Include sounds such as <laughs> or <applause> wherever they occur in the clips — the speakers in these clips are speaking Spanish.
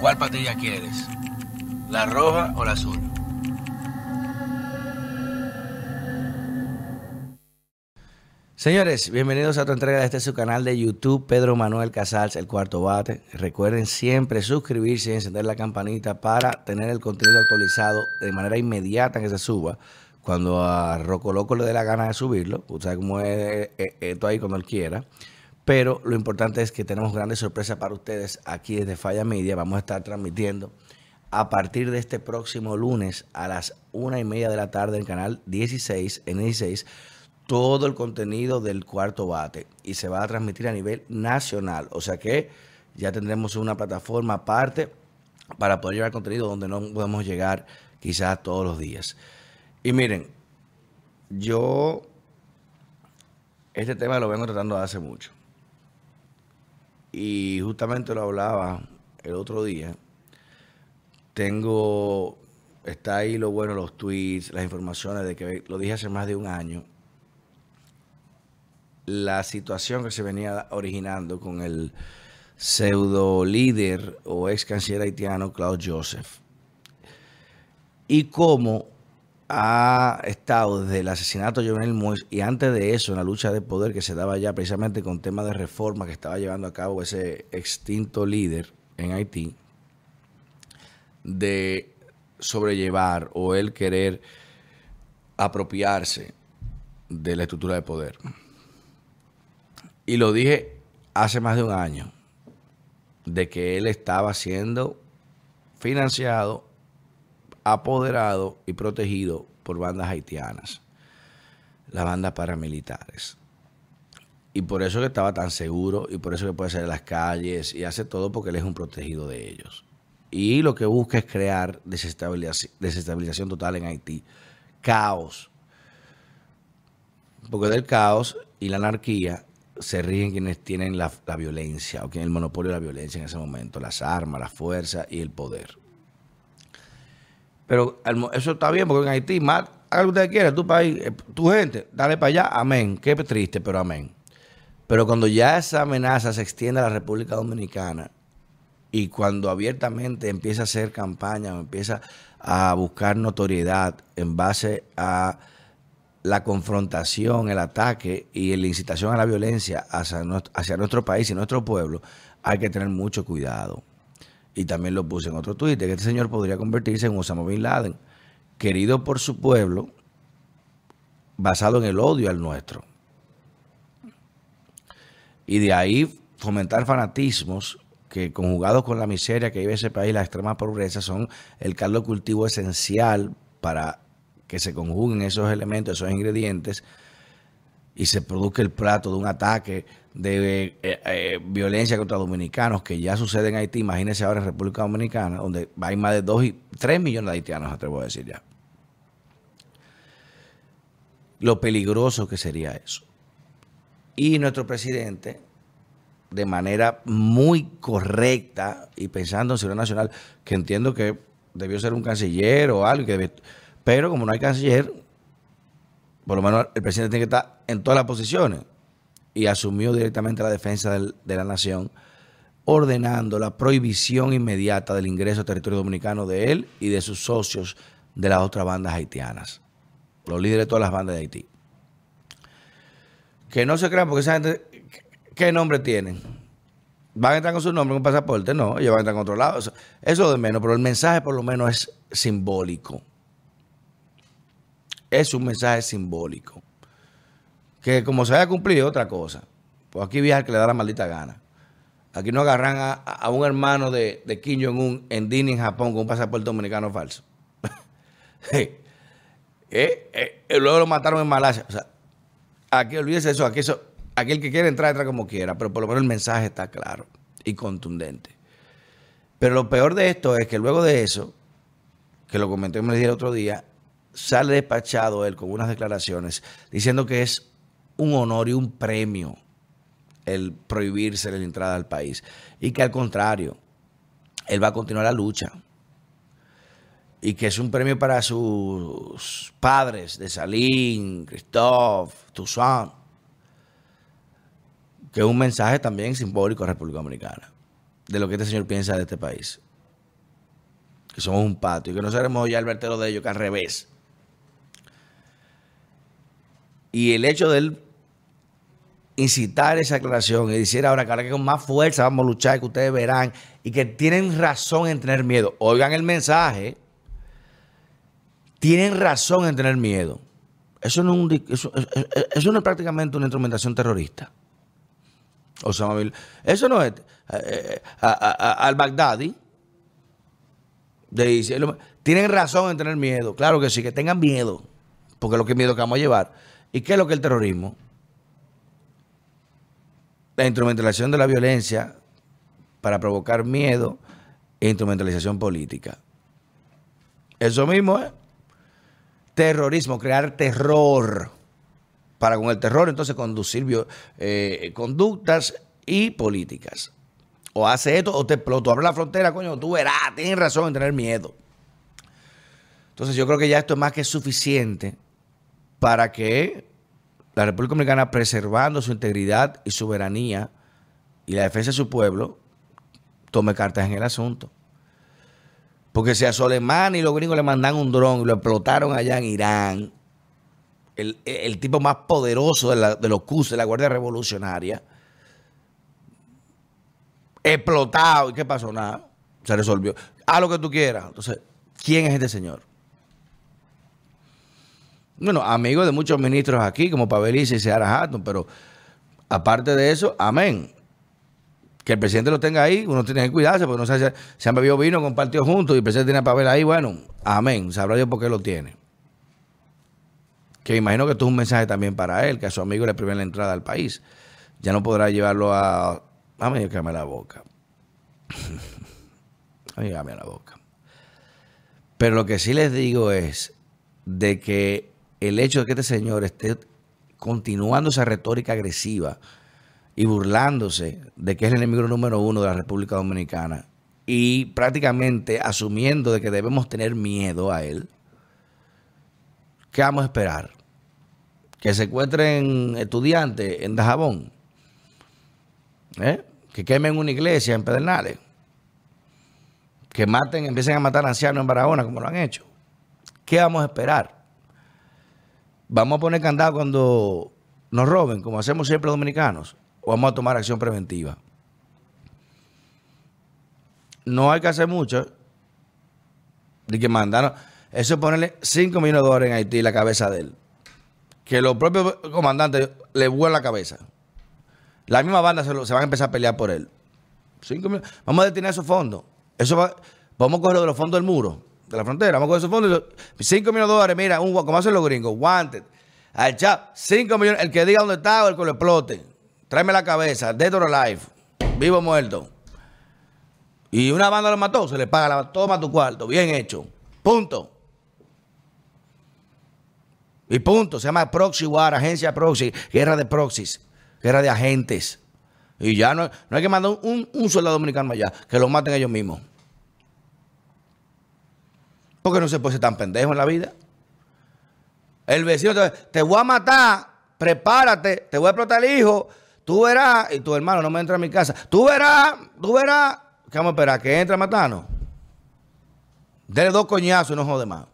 ¿Cuál patilla quieres? ¿La roja o la azul? Señores, bienvenidos a otra entrega de este su canal de YouTube, Pedro Manuel Casals, el cuarto bate. Recuerden siempre suscribirse y encender la campanita para tener el contenido actualizado de manera inmediata que se suba. Cuando a Roco Loco le dé la gana de subirlo, usted sabe cómo es esto ahí cuando él quiera. Pero lo importante es que tenemos grandes sorpresas para ustedes aquí desde Falla Media. Vamos a estar transmitiendo a partir de este próximo lunes a las una y media de la tarde en canal 16, en 16 todo el contenido del cuarto bate y se va a transmitir a nivel nacional. O sea que ya tendremos una plataforma aparte para poder llevar contenido donde no podemos llegar quizás todos los días. Y miren, yo este tema lo vengo tratando hace mucho. Y justamente lo hablaba el otro día. Tengo, está ahí lo bueno, los tweets, las informaciones de que lo dije hace más de un año la situación que se venía originando con el pseudo líder o ex canciller haitiano Claude Joseph y cómo ha estado desde el asesinato de Jovenel Moïse y antes de eso en la lucha de poder que se daba ya precisamente con temas de reforma que estaba llevando a cabo ese extinto líder en Haití de sobrellevar o el querer apropiarse de la estructura de poder. Y lo dije hace más de un año, de que él estaba siendo financiado, apoderado y protegido por bandas haitianas, las bandas paramilitares. Y por eso que estaba tan seguro y por eso que puede salir a las calles y hace todo porque él es un protegido de ellos. Y lo que busca es crear desestabilización, total en Haití, caos. Porque del caos y la anarquía se ríen quienes tienen la, violencia o quien el monopolio de la violencia en ese momento, las armas, la fuerza y el poder. Pero eso está bien porque en Haití, más, haga lo que usted quiera, tu país, eh, tu gente, dale para allá, amén. Qué triste, pero amén. Pero cuando ya esa amenaza se extiende a la República Dominicana y cuando abiertamente empieza a hacer campaña o empieza a buscar notoriedad en base a la confrontación, el ataque y la incitación a la violencia hacia nuestro, país y nuestro pueblo, hay que tener mucho cuidado. Y también lo puse en otro tuit, que este señor podría convertirse en Osama Bin Laden, querido por su pueblo, basado en el odio al nuestro. Y de ahí fomentar fanatismos que conjugados con la miseria que vive ese país, la extrema pobreza, son el caldo cultivo esencial para que se conjuguen esos elementos, esos ingredientes, y se produzca el plato de un ataque de eh, eh, violencia contra dominicanos que ya sucede en Haití, imagínense ahora en República Dominicana, donde hay más de 2 y 3 millones de haitianos, atrevo a decir ya. Lo peligroso que sería eso. Y nuestro presidente, de manera muy correcta y pensando en seguridad nacional, que entiendo que debió ser un canciller o algo, que pero como no hay canciller, por lo menos el presidente tiene que estar en todas las posiciones. Y asumió directamente la defensa de la nación, ordenando la prohibición inmediata del ingreso al territorio dominicano de él y de sus socios de las otras bandas haitianas. Los líderes de todas las bandas de Haití. Que no se crean porque esa gente, ¿qué nombre tienen? ¿Van a entrar con su nombre, con pasaporte? No, ellos van a entrar con otro lado. Eso de menos, pero el mensaje por lo menos es simbólico es un mensaje simbólico. Que como se haya cumplido, otra cosa. Pues aquí viaja el que le da la maldita gana. Aquí no agarran a, un hermano de, de, Kim Jong-un en Dini, en Japón, con un pasaporte dominicano falso. <laughs> Eh, eh, luego lo mataron en Malasia. O sea, aquí olvídese eso. Aquí, eso. aquí el que quiere entrar, entra como quiera. Pero por lo menos el mensaje está claro y contundente. Pero lo peor de esto es que luego de eso, que lo comenté me el otro día, sale despachado él con unas declaraciones diciendo que es un honor y un premio el prohibirse la entrada al país. Y que al contrario, él va a continuar la lucha. Y que es un premio para sus padres de Salín, Christophe, Toussaint, que es un mensaje también simbólico a la República Dominicana de lo que este señor piensa de este país. Que somos un patio, y que no seremos ya el vertero de ellos, que al revés. Y el hecho de él incitar esa aclaración y decir ahora que ahora que con más fuerza vamos a luchar, que ustedes verán, y que tienen razón en tener miedo. Oigan el mensaje. Tienen razón en tener miedo. Eso no, es, eso, no es prácticamente una instrumentación terrorista. O sea, eso no es. Eh, eh, al Baghdadi tienen razón en tener miedo. Claro que sí, que tengan miedo. Porque es lo que miedo que vamos a llevar. ¿Y qué es lo que es el terrorismo? La instrumentalización de la violencia para provocar miedo e instrumentalización política. Eso mismo es terrorismo, crear terror para con el terror entonces conducir eh, conductas y políticas. O hace esto o te explotó. Abre la frontera, coño, tú verás, tienes razón en tener miedo. Entonces yo creo que ya esto es más que suficiente para que la República Dominicana, preservando su integridad y soberanía y la defensa de su pueblo, tome cartas en el asunto. Porque si a Soleimán y los gringos le mandan un dron y lo explotaron allá en Irán, el, tipo más poderoso de, los CUS, de la Guardia Revolucionaria, explotado. ¿Y qué pasó? Nada. Se resolvió. Haz lo que tú quieras. Entonces, ¿quién es este señor? Bueno, amigo de muchos ministros aquí, como Pavelice y Seara Hatton, pero aparte de eso, amén. Que el presidente lo tenga ahí, uno tiene que cuidarse, porque no sé si se han bebido vino, compartido juntos y el presidente tiene papel ahí, bueno, amén. Sabrá Dios por qué lo tiene. Que imagino que esto es un mensaje también para él, que a su amigo le priven la entrada al país. Ya no podrá llevarlo a. Dame me la boca. <laughs> Dígame la boca. Pero lo que sí les digo es de que el hecho de que este señor esté continuando esa retórica agresiva y burlándose de que es el enemigo número uno de la República Dominicana y prácticamente asumiendo de que debemos tener miedo a él, ¿qué vamos a esperar? Que se encuentren estudiantes en Dajabón, ¿eh? que quemen una iglesia en Pedernales, que maten, empiecen a matar ancianos en Barahona como lo han hecho. ¿Qué vamos a esperar? ¿Vamos a poner candado cuando nos roben, como hacemos siempre los dominicanos? ¿O vamos a tomar acción preventiva? No hay que hacer mucho. De que mandaron. Eso es ponerle 5 millones de dólares en Haití la cabeza de él. Que los propios comandantes le vuelan la cabeza. La misma banda se, van a empezar a pelear por él. Vamos a destinar esos fondos. Eso vamos a coger de los fondos del muro, de la frontera. Vamos coger esos fondos. 5 millones de dólares, mira, un, como hacen los gringos, wanted. Al chat, 5 millones. El que diga dónde está o el que lo explote. Tráeme la cabeza, dead or alive, vivo o muerto. Y una banda lo mató, se le paga la toma tu cuarto, bien hecho. Punto. Y punto. Se llama Proxy War, agencia Proxy, guerra de proxies, guerra de agentes. Y ya no, no hay que mandar un, soldado dominicano allá, que lo maten ellos mismos. Porque no se puede ser tan pendejo en la vida. El vecino te, te voy a matar, prepárate, te voy a explotar el hijo. Tú verás, y tu hermano no me entra a mi casa. Tú verás, tú verás. ¿Qué vamos a esperar? ¿Que entre a matarnos? Dele dos coñazos y no jode más.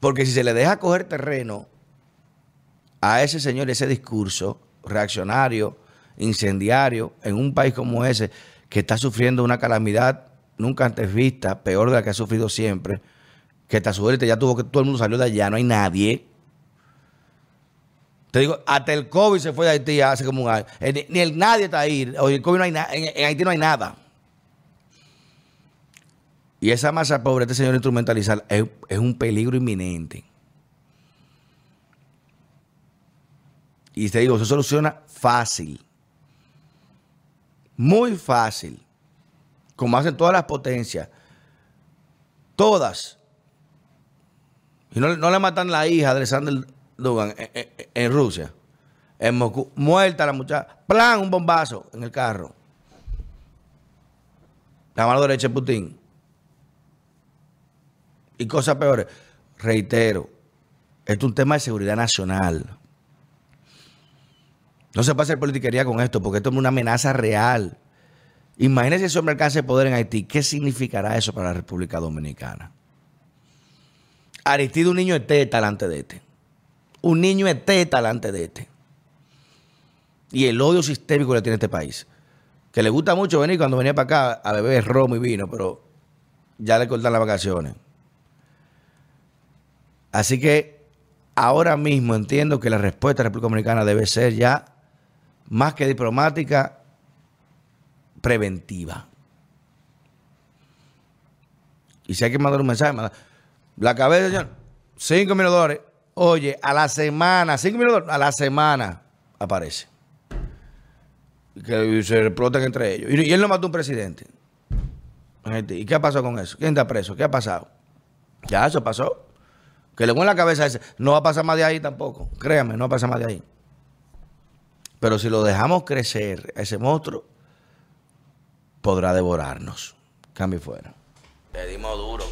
Porque si se le deja coger terreno a ese señor, ese discurso reaccionario, incendiario, en un país como ese, que está sufriendo una calamidad nunca antes vista, peor de la que ha sufrido siempre, que está suerte ya tuvo que todo el mundo salió de allá, no hay nadie. Te digo, hasta el COVID se fue de Haití hace como un año. Eh, ni el nadie está ahí. Hoy el COVID no hay. En, Haití no hay nada. Y esa masa pobre, este señor instrumentalizar, es, es un peligro inminente. Y te digo, se soluciona fácil. Muy fácil. Como hacen todas las potencias. Todas. Y no, le matan la hija de Alexander Dugan en, Rusia. En Moscú. Muerta la muchacha. Plan, un bombazo en el carro. La mano derecha de Putin. Y cosas peores. Reitero, esto es un tema de seguridad nacional. No se puede hacer politiquería con esto, porque esto es una amenaza real. Imagínense ese hombre alcance de poder en Haití. ¿Qué significará eso para la República Dominicana? Aristide, un niño de talante de este. Un niño de talante de este. Y el odio sistémico que tiene este país. Que le gusta mucho venir cuando venía para acá a beber romo y vino, pero ya le cortan las vacaciones. Así que ahora mismo entiendo que la respuesta de la República Dominicana debe ser ya más que diplomática, preventiva. Y si hay que mandar un mensaje, la cabeza, señor, 5 mil dólares. Oye, a la semana, 5 mil dólares, a la semana aparece. Que se explotan entre ellos. Y, él no mató a un presidente. ¿Y qué ha pasado con eso? ¿Quién está preso? ¿Qué ha pasado? Ya, eso pasó. Que le en la cabeza ese. No va a pasar más de ahí tampoco. Créame, no va a pasar más de ahí. Pero si lo dejamos crecer, ese monstruo podrá devorarnos. Cambio fuera. Le dimos duro.